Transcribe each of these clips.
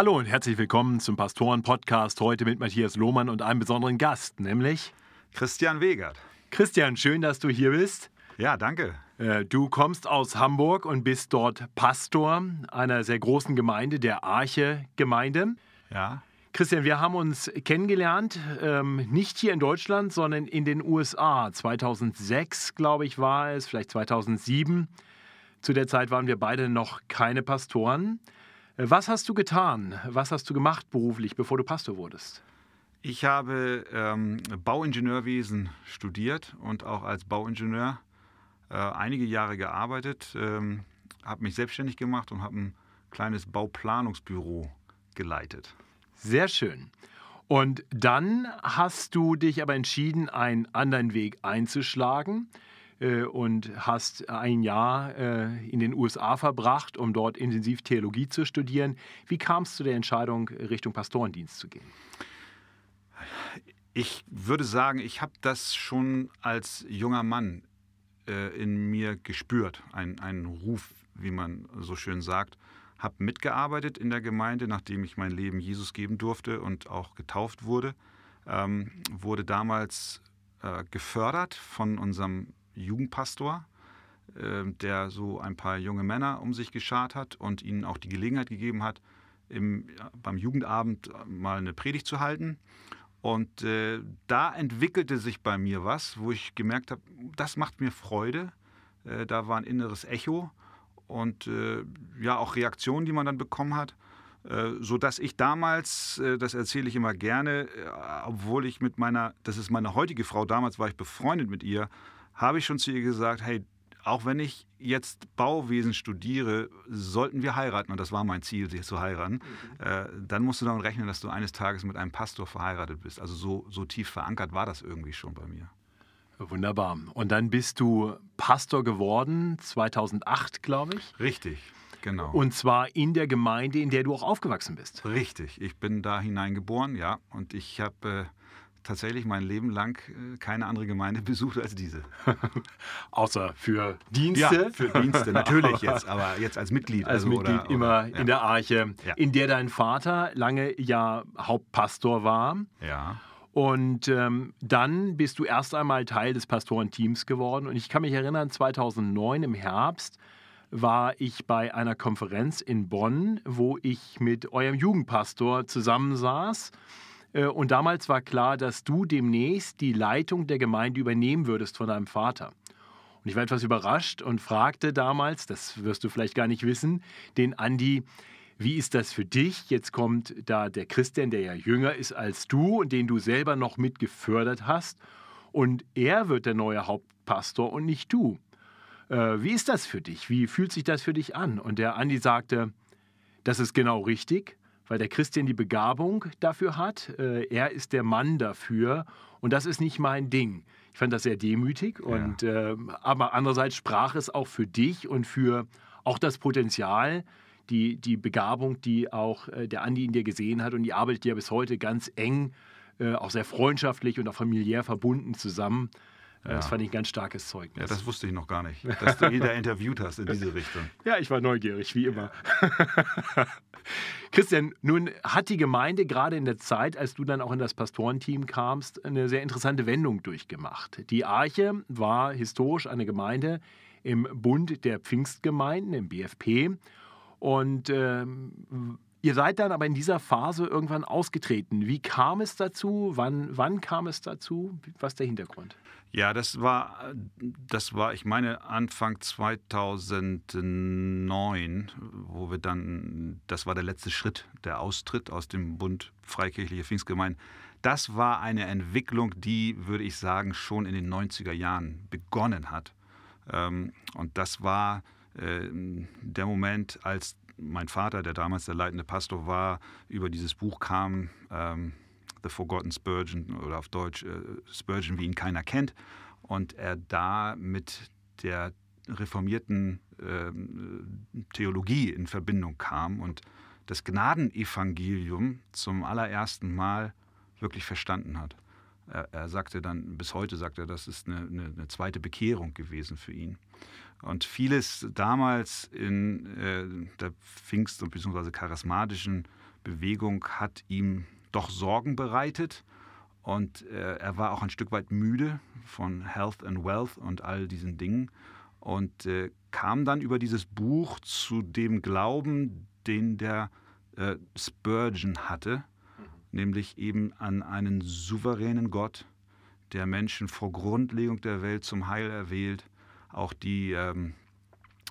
Hallo und herzlich willkommen zum Pastoren-Podcast. Heute mit Matthias Lohmann und einem besonderen Gast, nämlich Christian Wegert. Christian, schön, dass du hier bist. Ja, danke. Äh, du kommst aus Hamburg und bist dort Pastor einer sehr großen Gemeinde, der Arche-Gemeinde. Ja. Christian, wir haben uns kennengelernt, ähm, nicht hier in Deutschland, sondern in den USA. 2006, glaube ich, war es, vielleicht 2007. Zu der Zeit waren wir beide noch keine Pastoren. Was hast du getan? Was hast du gemacht beruflich, bevor du Pastor wurdest? Ich habe ähm, Bauingenieurwesen studiert und auch als Bauingenieur äh, einige Jahre gearbeitet, ähm, habe mich selbstständig gemacht und habe ein kleines Bauplanungsbüro geleitet. Sehr schön. Und dann hast du dich aber entschieden, einen anderen Weg einzuschlagen. Äh, und hast ein Jahr äh, in den USA verbracht, um dort intensiv Theologie zu studieren. Wie kam es zu der Entscheidung, Richtung Pastorendienst zu gehen? Ich würde sagen, ich habe das schon als junger Mann äh, in mir gespürt, einen Ruf, wie man so schön sagt. Habe mitgearbeitet in der Gemeinde, nachdem ich mein Leben Jesus geben durfte und auch getauft wurde. Ähm, wurde damals äh, gefördert von unserem Jugendpastor, ähm, der so ein paar junge Männer um sich geschart hat und ihnen auch die Gelegenheit gegeben hat, im, beim Jugendabend mal eine Predigt zu halten. Und äh, da entwickelte sich bei mir was, wo ich gemerkt habe, das macht mir Freude. Äh, da war ein inneres Echo und äh, ja auch Reaktionen, die man dann bekommen hat. Äh, so dass ich damals, äh, das erzähle ich immer gerne, äh, obwohl ich mit meiner, das ist meine heutige Frau, damals war ich befreundet mit ihr, habe ich schon zu ihr gesagt, hey, auch wenn ich jetzt Bauwesen studiere, sollten wir heiraten. Und das war mein Ziel, sie zu heiraten. Mhm. Äh, dann musst du damit rechnen, dass du eines Tages mit einem Pastor verheiratet bist. Also so, so tief verankert war das irgendwie schon bei mir. Wunderbar. Und dann bist du Pastor geworden, 2008, glaube ich. Richtig, genau. Und zwar in der Gemeinde, in der du auch aufgewachsen bist. Richtig. Ich bin da hineingeboren, ja. Und ich habe. Äh, tatsächlich mein Leben lang äh, keine andere Gemeinde besucht als diese. Außer für Dienste? Ja, für Dienste, natürlich jetzt, aber jetzt als Mitglied. Als also, Mitglied oder, immer oder, ja. in der Arche, Ja. in der dein Vater lange ja Hauptpastor war. Ja, Und ähm, dann bist du erst einmal Teil des Pastorenteams geworden. Und ich kann mich erinnern, 2009 im Herbst war ich bei einer Konferenz in Bonn, wo ich mit eurem Jugendpastor zusammensaß. Und damals war klar, dass du demnächst die Leitung der Gemeinde übernehmen würdest von deinem Vater. Und ich war etwas überrascht und fragte damals, das wirst du vielleicht gar nicht wissen, den Andi, wie ist das für dich? Jetzt kommt da der Christian, der ja jünger ist als du und den du selber noch mit gefördert hast. Und er wird der neue Hauptpastor und nicht du. Äh, wie ist das für dich? Wie fühlt sich das für dich an? Und der Andi sagte, das ist genau richtig, weil der Christian die Begabung dafür hat. Äh, er ist der Mann dafür und das ist nicht mein Ding. Ich fand das sehr demütig und äh, aber andererseits sprach es auch für dich und für auch das Potenzial, die, die Begabung, die auch äh, der Andi in dir gesehen hat und die arbeitet ja bis heute ganz eng, äh, auch sehr freundschaftlich und auch familiär verbunden zusammen. Äh, Das fand ich ein ganz starkes Zeugnis. ja, das wusste ich noch gar nicht, dass du jeder interviewt hast in diese Richtung. Ja, ich war neugierig, wie immer. Christian, nun hat die Gemeinde gerade in der Zeit, als du dann auch in das Pastorenteam kamst, eine sehr interessante Wendung durchgemacht. Die Arche war historisch eine Gemeinde im Bund der Pfingstgemeinden, im BFP. Und ähm, ihr seid dann aber in dieser Phase irgendwann ausgetreten. Wie kam es dazu? Wann, wann kam es dazu? Was ist der Hintergrund? Ja, das war, das war, ich meine, Anfang 2009, wo wir dann, das war der letzte Schritt, der Austritt aus dem Bund Freikirchliche Pfingstgemeinden. Das war eine Entwicklung, die, würde ich sagen, schon in den 90er Jahren begonnen hat. Ähm, Und das war äh, der Moment, als mein Vater, der damals der leitende Pastor war, über dieses Buch kam, ähm, The Forgotten Spurgeon oder auf Deutsch äh, Spurgeon, wie ihn keiner kennt. Und er da mit der reformierten ähm, Theologie in Verbindung kam und das Gnadenevangelium zum allerersten Mal wirklich verstanden hat. Er, sagte dann, bis heute sagt er, das ist eine, eine, eine zweite Bekehrung gewesen für ihn. Und vieles damals in äh, der Pfingst- und beziehungsweise charismatischen Bewegung hat ihm doch Sorgen bereitet und äh, er war auch ein Stück weit müde von Health and Wealth und all diesen Dingen und äh, kam dann über dieses Buch zu dem Glauben, den der äh, Spurgeon hatte. Nämlich eben an einen souveränen Gott, der Menschen vor Grundlegung der Welt zum Heil erwählt, auch die, ähm,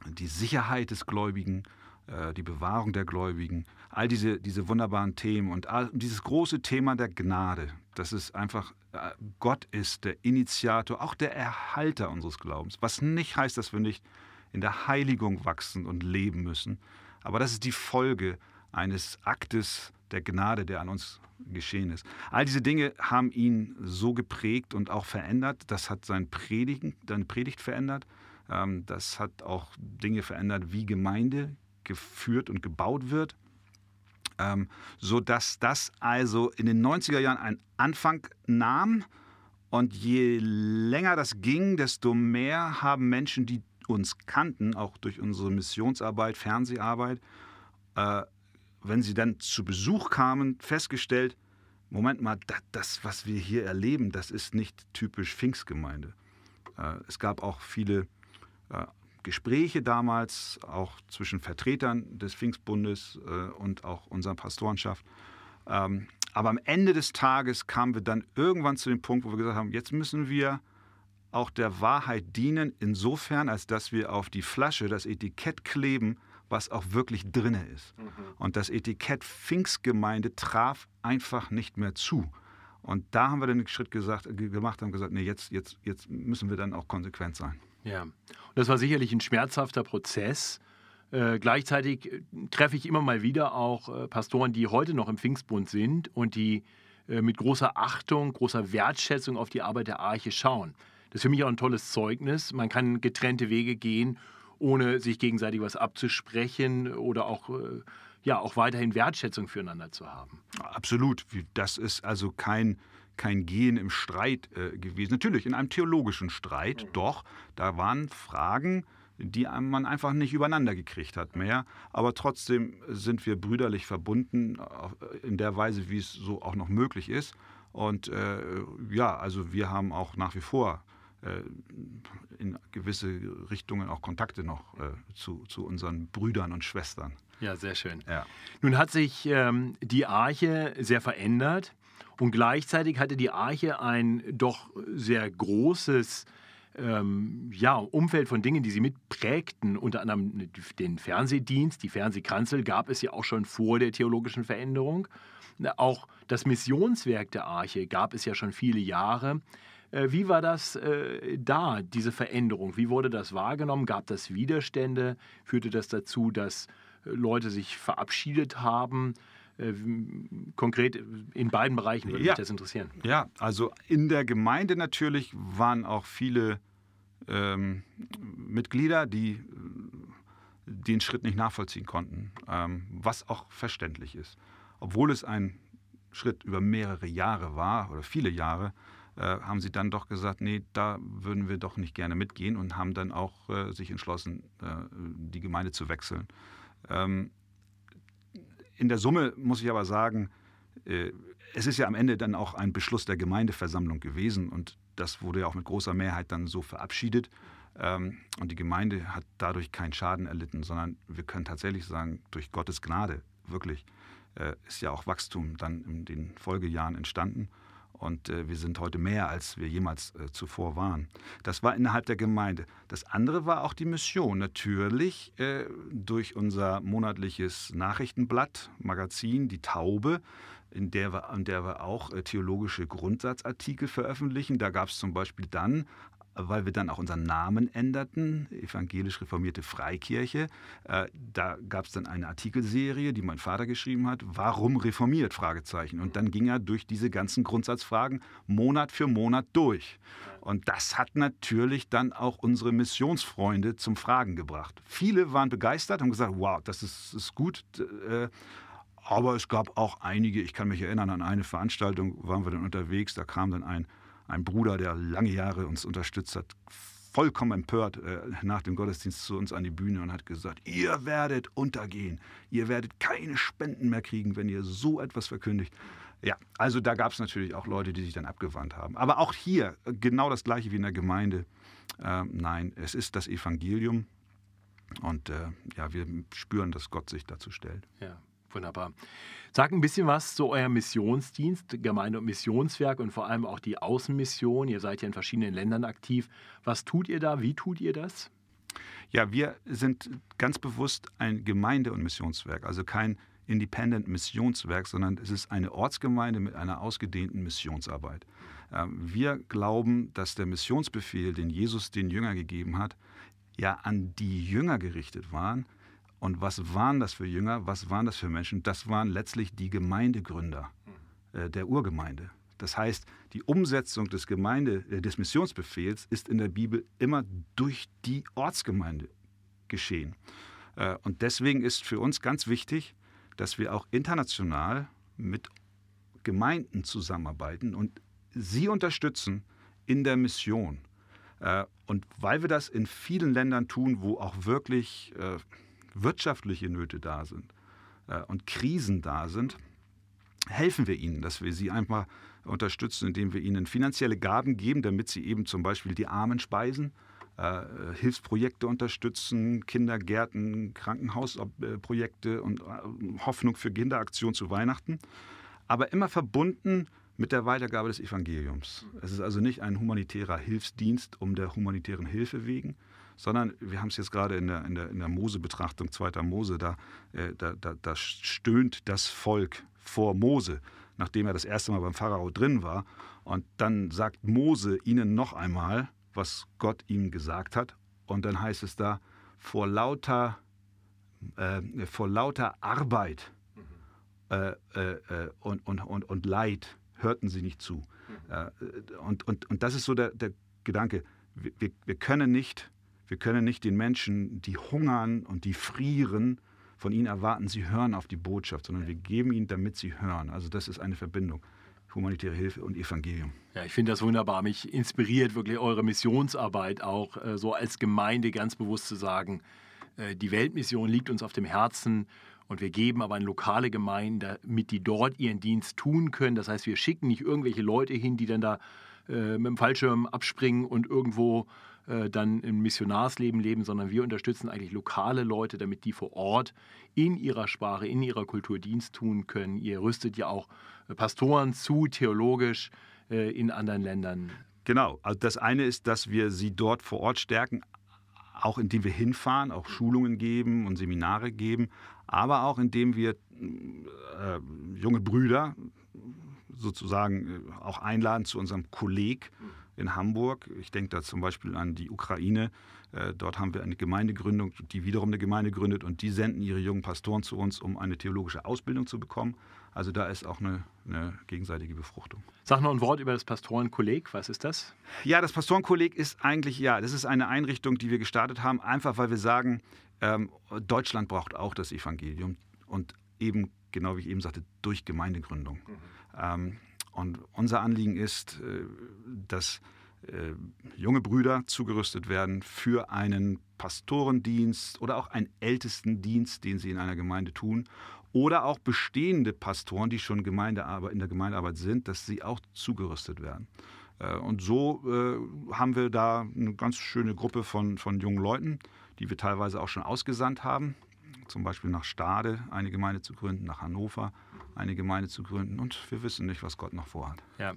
die Sicherheit des Gläubigen, äh, die Bewahrung der Gläubigen, all diese, diese wunderbaren Themen und all, dieses große Thema der Gnade, dass es einfach äh, Gott ist, der Initiator, auch der Erhalter unseres Glaubens, was nicht heißt, dass wir nicht in der Heiligung wachsen und leben müssen, aber das ist die Folge eines Aktes der Gnade, der an uns geschehen ist. All diese Dinge haben ihn so geprägt und auch verändert. Das hat sein Predigen, seine Predigt verändert. Ähm, das hat auch Dinge verändert, wie Gemeinde geführt und gebaut wird. Ähm, sodass das also in den 90er Jahren einen Anfang nahm. Und je länger das ging, desto mehr haben Menschen, die uns kannten, auch durch unsere Missionsarbeit, Fernseharbeit, äh, wenn sie dann zu Besuch kamen, festgestellt, Moment mal, das, was wir hier erleben, das ist nicht typisch Pfingstgemeinde. Äh, es gab auch viele äh, Gespräche damals, auch zwischen Vertretern des Pfingstbundes äh, und auch unserer Pastorenschaft. Ähm, aber am Ende des Tages kamen wir dann irgendwann zu dem Punkt, wo wir gesagt haben, jetzt müssen wir auch der Wahrheit dienen, insofern, als dass wir auf die Flasche das Etikett kleben, was auch wirklich drinne ist. Mhm. Und das Etikett Pfingstgemeinde traf einfach nicht mehr zu. Und da haben wir dann den Schritt gesagt, gemacht und gesagt, nee, jetzt, jetzt, jetzt müssen wir dann auch konsequent sein. Ja, und das war sicherlich ein schmerzhafter Prozess. Äh, gleichzeitig äh, treffe ich immer mal wieder auch äh, Pastoren, die heute noch im Pfingstbund sind und die äh, mit großer Achtung, großer Wertschätzung auf die Arbeit der Arche schauen. Das ist für mich auch ein tolles Zeugnis. Man kann getrennte Wege gehen ohne sich gegenseitig was abzusprechen oder auch, äh, ja, auch weiterhin Wertschätzung füreinander zu haben. Absolut. Das ist also kein, kein Gehen im Streit äh, gewesen. Natürlich in einem theologischen Streit, mhm. doch. Da waren Fragen, die man einfach nicht übereinander gekriegt hat mehr. Aber trotzdem sind wir brüderlich verbunden äh, in der Weise, wie es so auch noch möglich ist. Und äh, ja, also wir haben auch nach wie vor in gewisse Richtungen auch Kontakte noch äh, zu, zu unseren Brüdern und Schwestern. Ja, sehr schön. Ja. Nun hat sich ähm, die Arche sehr verändert und gleichzeitig hatte die Arche ein doch sehr großes ähm, ja, Umfeld von Dingen, die sie mitprägten. Unter anderem den Fernsehdienst, die Fernsehkanzel gab es ja auch schon vor der theologischen Veränderung. Auch das Missionswerk der Arche gab es ja schon viele Jahre. Äh, wie war das äh, da, diese Veränderung? Wie wurde das wahrgenommen? Gab das Widerstände? Führte das dazu, dass äh, Leute sich verabschiedet haben? Äh, konkret in beiden Bereichen würde ja. mich das interessieren. Ja, also in der Gemeinde natürlich waren auch viele ähm, Mitglieder, die den Schritt nicht nachvollziehen konnten, ähm, was auch verständlich ist. Obwohl es ein Schritt über mehrere Jahre war oder viele Jahre, haben sie dann doch gesagt, nee, da würden wir doch nicht gerne mitgehen und haben dann auch äh, sich entschlossen, äh, die Gemeinde zu wechseln. Ähm, in der Summe muss ich aber sagen, äh, es ist ja am Ende dann auch ein Beschluss der Gemeindeversammlung gewesen und das wurde ja auch mit großer Mehrheit dann so verabschiedet. Ähm, und die Gemeinde hat dadurch keinen Schaden erlitten, sondern wir können tatsächlich sagen, durch Gottes Gnade, wirklich, äh, ist ja auch Wachstum dann in den Folgejahren entstanden. Und äh, wir sind heute mehr, als wir jemals äh, zuvor waren. Das war innerhalb der Gemeinde. Das andere war auch die Mission. Natürlich äh, durch unser monatliches Nachrichtenblatt, Magazin, die Taube, in der wir, in der wir auch theologische Grundsatzartikel veröffentlichen. Da gab es zum Beispiel dann weil wir dann auch unseren Namen änderten, evangelisch reformierte Freikirche. Äh, da gab es dann eine Artikelserie, die mein Vater geschrieben hat, warum reformiert? Und dann ging er durch diese ganzen Grundsatzfragen Monat für Monat durch. Und das hat natürlich dann auch unsere Missionsfreunde zum Fragen gebracht. Viele waren begeistert, haben gesagt, wow, das ist, ist gut. Äh, aber es gab auch einige, ich kann mich erinnern an eine Veranstaltung, waren wir dann unterwegs, da kam dann ein ein Bruder, der lange Jahre uns unterstützt hat, vollkommen empört äh, nach dem Gottesdienst zu uns an die Bühne und hat gesagt, ihr werdet untergehen, ihr werdet keine Spenden mehr kriegen, wenn ihr so etwas verkündigt. Ja, also da gab es natürlich auch Leute, die sich dann abgewandt haben. Aber auch hier äh, genau das gleiche wie in der Gemeinde. Äh, nein, es ist das Evangelium und äh, ja, wir spüren, dass Gott sich dazu stellt. Ja, wunderbar. Sag ein bisschen was zu eurem Missionsdienst, Gemeinde- und Missionswerk und vor allem auch die Außenmission. Ihr seid ja in verschiedenen Ländern aktiv. Was tut ihr da? Wie tut ihr das? Ja, wir sind ganz bewusst ein Gemeinde- und Missionswerk, also kein Independent Missionswerk, sondern es ist eine Ortsgemeinde mit einer ausgedehnten Missionsarbeit. Ähm, wir glauben, dass der Missionsbefehl, den Jesus den Jüngern gegeben hat, ja an die Jünger gerichtet waren und was waren das für Jünger? Was waren das für Menschen? Das waren letztlich die Gemeindegründer äh, der Urgemeinde. Das heißt, die Umsetzung des, Gemeinde, äh, des Missionsbefehls ist in der Bibel immer durch die Ortsgemeinde geschehen. Äh, und deswegen ist für uns ganz wichtig, dass wir auch international mit Gemeinden zusammenarbeiten und sie unterstützen in der Mission. Äh, und weil wir das in vielen Ländern tun, wo auch wirklich äh, wirtschaftliche Nöte da sind äh, und Krisen da sind, helfen wir ihnen, dass wir sie einfach unterstützen, indem wir ihnen finanzielle Gaben geben, damit sie eben zum Beispiel die Armen speisen, äh, Hilfsprojekte unterstützen, Kindergärten, Krankenhausprojekte und äh, Hoffnung für Kinderaktion zu Weihnachten, aber immer verbunden mit der Weitergabe des Evangeliums. Es ist also nicht ein humanitärer Hilfsdienst um der humanitären Hilfe wegen, sondern wir haben es jetzt gerade in der, in der, in der Mose-Betrachtung, zweiter Mose, da, äh, da, da, da stöhnt das Volk vor Mose, nachdem er das erste Mal beim Pharao drin war. Und dann sagt Mose ihnen noch einmal, was Gott ihm gesagt hat. Und dann heißt es da, vor lauter, äh, vor lauter Arbeit äh, äh, äh und, und, und, und Leid hörten sie nicht zu. Mhm. Äh, und, und, und das ist so der, der Gedanke, wir, wir können nicht wir können nicht den Menschen, die hungern und die frieren, von ihnen erwarten, sie hören auf die Botschaft, sondern wir geben ihnen, damit sie hören. Also das ist eine Verbindung. Humanitäre Hilfe und Evangelium. Ja, ich finde das wunderbar. Mich inspiriert wirklich eure Missionsarbeit auch, äh, so als Gemeinde ganz bewusst zu sagen, äh, die Weltmission liegt uns auf dem Herzen und wir geben aber an lokale Gemeinden, damit die dort ihren Dienst tun können. Das heißt, wir schicken nicht irgendwelche Leute hin, die dann da äh, mit dem Fallschirm abspringen und irgendwo äh, dann im Missionarsleben leben, sondern wir unterstützen eigentlich lokale Leute, damit die vor Ort in ihrer Sprache, in ihrer Kultur Dienst tun können. Ihr rüstet ja auch äh, Pastoren zu, theologisch äh, in anderen Ländern. Genau, also das eine ist, dass wir sie dort vor Ort stärken, auch indem wir hinfahren, auch Schulungen geben und Seminare geben, aber auch indem wir äh, junge Brüder sozusagen auch einladen zu unserem Kolleg in Hamburg. Ich denke da zum Beispiel an die Ukraine. Äh, dort haben wir eine Gemeindegründung, die wiederum eine Gemeinde gründet und die senden ihre jungen Pastoren zu uns, um eine theologische Ausbildung zu bekommen. Also da ist auch eine, eine gegenseitige Befruchtung. Sag noch ein Wort über das Pastorenkolleg. Was ist das? Ja, das Pastorenkolleg ist eigentlich, ja, das ist eine Einrichtung, die wir gestartet haben, einfach weil wir sagen, ähm, Deutschland braucht auch das Evangelium und eben, genau wie ich eben sagte, durch Gemeindegründung. Mhm. Ähm, und unser Anliegen ist, äh, dass äh, junge Brüder zugerüstet werden für einen Pastorendienst oder auch einen Ältestendienst, den sie in einer Gemeinde tun. Oder auch bestehende Pastoren, die schon Gemeindearbeit, in der Gemeindearbeit sind, dass sie auch zugerüstet werden. Äh, und so haben wir da eine ganz schöne Gruppe von, von jungen Leuten, die wir teilweise auch schon ausgesandt haben. Zum Beispiel nach Stade eine Gemeinde zu gründen, nach Hannover eine Gemeinde zu gründen. Und wir wissen nicht, was Gott noch vorhat. Ja.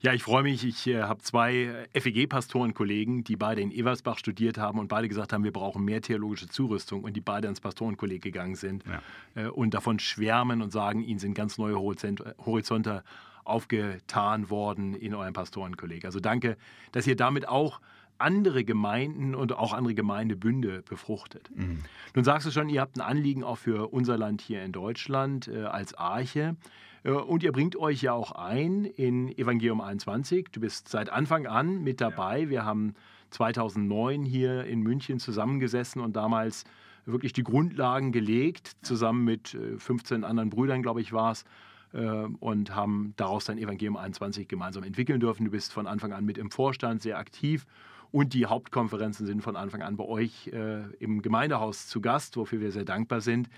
Ja, ich freue mich. Ich äh, habe zwei FEG-Pastorenkollegen, die beide in Eversbach studiert haben und beide gesagt haben, wir brauchen mehr theologische Zurüstung und die beide ans Pastorenkolleg gegangen sind ja. äh, und davon schwärmen und sagen, ihnen sind ganz neue Horizonte aufgetan worden in eurem Pastorenkolleg. Also danke, dass ihr damit auch andere Gemeinden und auch andere Gemeindebünde befruchtet. Mhm. Nun sagst du schon, ihr habt ein Anliegen auch für unser Land hier in Deutschland äh, als Arche. Äh, und ihr bringt euch ja auch ein in Evangelium 21. Du bist seit Anfang an mit dabei. Ja. Wir haben 2009 hier in München zusammengesessen und damals wirklich die Grundlagen gelegt, zusammen mit 15 äh, anderen Brüdern, glaube ich, war es, äh, und haben daraus dann Evangelium 21 gemeinsam entwickeln dürfen. Du bist von Anfang an mit im Vorstand sehr aktiv und die Hauptkonferenzen sind von Anfang an bei euch äh, im Gemeindehaus zu Gast, wofür wir sehr dankbar sind.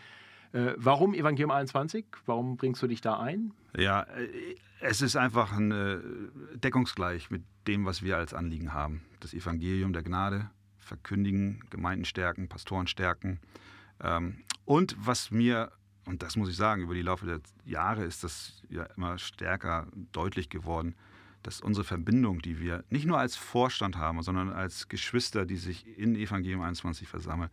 Äh, warum Evangelium 21? Warum bringst du dich da ein? Ja, äh, es ist einfach ein, äh, deckungsgleich mit dem, was wir als Anliegen haben. Das Evangelium der Gnade verkündigen, Gemeinden stärken, Pastoren stärken. Ähm, und was mir, und das muss ich sagen, über die Laufe der Jahre ist das ja immer stärker deutlich geworden, dass unsere Verbindung, die wir nicht nur als Vorstand haben, sondern als Geschwister, die sich in Evangelium 21 versammeln,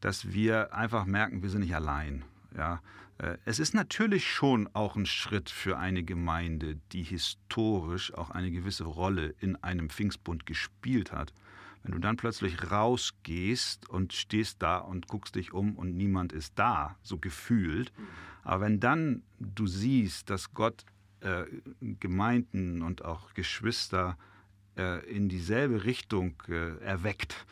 dass wir einfach merken, wir sind nicht allein. Ja, äh, es ist natürlich schon auch ein Schritt für eine Gemeinde, die historisch auch eine gewisse Rolle in einem Pfingstbund gespielt hat. Wenn du dann plötzlich rausgehst und stehst da und guckst dich um und niemand ist da, so gefühlt. Aber wenn dann du siehst, dass Gott äh, Gemeinden und auch Geschwister äh, in dieselbe Richtung äh, erweckt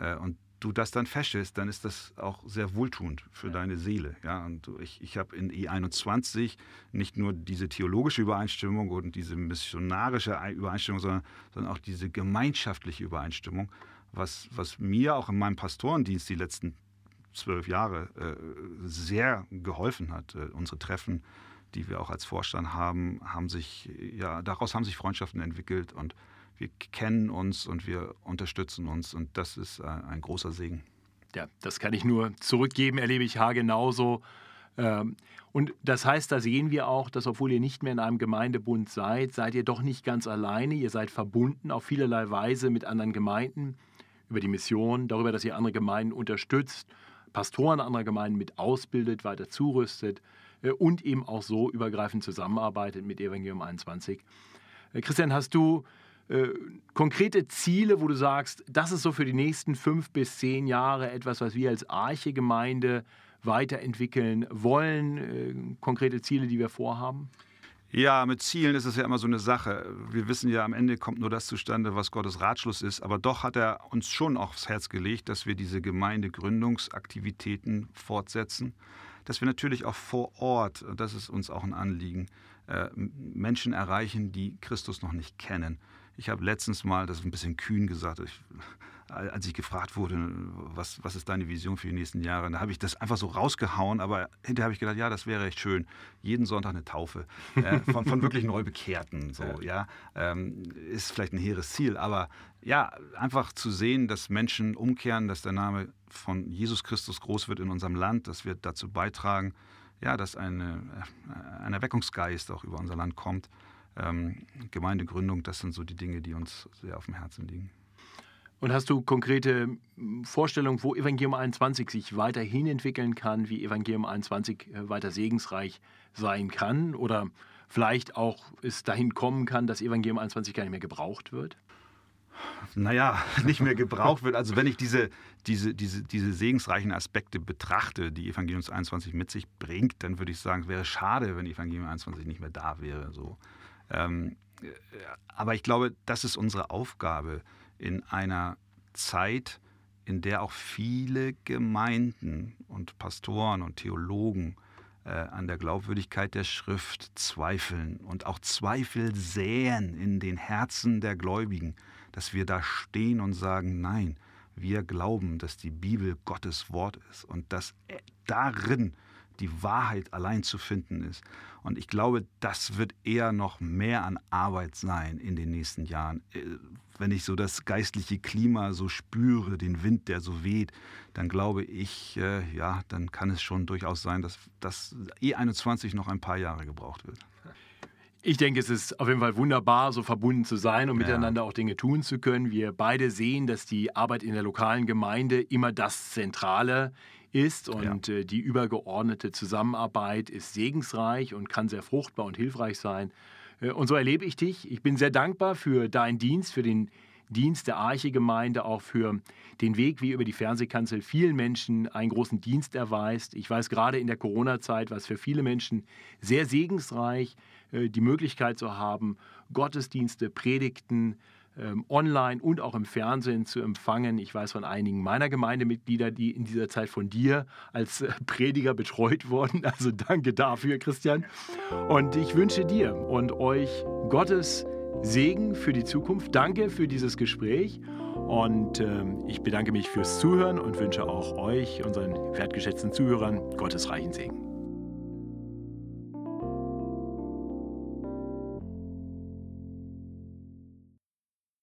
äh, und du das dann feststellst, dann ist das auch sehr wohltuend für ja. deine Seele. Ja, und ich, ich habe in E21 nicht nur diese theologische Übereinstimmung und diese missionarische Übereinstimmung, sondern, sondern auch diese gemeinschaftliche Übereinstimmung, was, was mir auch in meinem Pastorendienst die letzten zwölf Jahre äh, sehr geholfen hat. Äh, unsere Treffen, die wir auch als Vorstand haben, haben sich, ja, daraus haben sich Freundschaften entwickelt und wir kennen uns und wir unterstützen uns und das ist äh, ein großer Segen. Ja, das kann ich nur zurückgeben, erlebe ich haargenauso. Ähm, und das heißt, da sehen wir auch, dass obwohl ihr nicht mehr in einem Gemeindebund seid, seid ihr doch nicht ganz alleine. Ihr seid verbunden auf vielerlei Weise mit anderen Gemeinden über die Mission, darüber, dass ihr andere Gemeinden unterstützt, Pastoren anderer Gemeinden mit ausbildet, weiter zurüstet und eben auch so übergreifend zusammenarbeitet mit Evangelium 21. Äh, Christian, hast du äh, konkrete Ziele, wo du sagst, das ist so für die nächsten fünf bis zehn Jahre etwas, was wir als Arche-Gemeinde weiterentwickeln wollen? Äh, konkrete Ziele, die wir vorhaben? Ja, mit Zielen ist es ja immer so eine Sache. Wir wissen ja, am Ende kommt nur das zustande, was Gottes Ratschluss ist. Aber doch hat er uns schon aufs Herz gelegt, dass wir diese Gemeindegründungsaktivitäten fortsetzen. Dass wir natürlich auch vor Ort, das ist uns auch ein Anliegen, äh, Menschen erreichen, die Christus noch nicht kennen. Ich habe letztens mal, das ist ein bisschen kühn gesagt, ich, als ich gefragt wurde, was, was ist deine Vision für die nächsten Jahre, da habe ich das einfach so rausgehauen, aber hinterher habe ich gedacht, ja, das wäre echt schön. Jeden Sonntag eine Taufe äh, von, von wirklich Neubekehrten. So, ja. Ähm, ist vielleicht ein hehres Ziel, aber ja, einfach zu sehen, dass Menschen umkehren, dass der Name von Jesus Christus groß wird in unserem Land, dass wir dazu beitragen, ja, dass eine, äh, ein Erweckungsgeist auch über unser Land kommt ähm, Gemeindegründung, das sind so die Dinge, die uns sehr auf dem Herzen liegen. Und hast du konkrete Vorstellungen, wo Evangelium 21 sich weiterhin entwickeln kann, wie Evangelium 21 äh, weiter segensreich sein kann? Oder vielleicht auch es dahin kommen kann, dass Evangelium 21 gar nicht mehr gebraucht wird? Naja, nicht mehr gebraucht wird. Also wenn ich diese, diese, diese, diese segensreichen Aspekte betrachte, die Evangelium 21 mit sich bringt, dann würde ich sagen, es wäre schade, wenn Evangelium 21 nicht mehr da wäre. So. Ähm, aber ich glaube, das ist unsere Aufgabe in einer Zeit, in der auch viele Gemeinden und Pastoren und Theologen äh, an der Glaubwürdigkeit der Schrift zweifeln und auch Zweifel säen in den Herzen der Gläubigen, dass wir da stehen und sagen, nein, wir glauben, dass die Bibel Gottes Wort ist und dass darin die Wahrheit allein zu finden ist. Und ich glaube, das wird eher noch mehr an Arbeit sein in den nächsten Jahren. Wenn ich so das geistliche Klima so spüre, den Wind, der so weht, dann glaube ich, äh, ja, dann kann es schon durchaus sein, dass das E21 noch ein paar Jahre gebraucht wird. Ich denke, es ist auf jeden Fall wunderbar, so verbunden zu sein und ja. miteinander auch Dinge tun zu können. Wir beide sehen, dass die Arbeit in der lokalen Gemeinde immer das Zentrale ist und ja. äh, die übergeordnete Zusammenarbeit ist segensreich und kann sehr fruchtbar und hilfreich sein. Äh, und so erlebe ich dich. Ich bin sehr dankbar für deinen Dienst, für den Dienst der Arche-Gemeinde, auch für den Weg, wie über die Fernsehkanzel vielen Menschen einen großen Dienst erweist. Ich weiß gerade in der Corona-Zeit, was für viele Menschen sehr segensreich, äh, die Möglichkeit zu haben, Gottesdienste, Predigten, online und auch im Fernsehen zu empfangen. Ich weiß von einigen meiner Gemeindemitglieder, die in dieser Zeit von dir als äh, Prediger betreut wurden. Also danke dafür, Christian. Und ich wünsche dir und euch Gottes Segen für die Zukunft. Danke für dieses Gespräch Und äh, ich bedanke mich fürs Zuhören und wünsche auch euch, unseren wertgeschätzten Zuhörern, Gottes reichen Segen.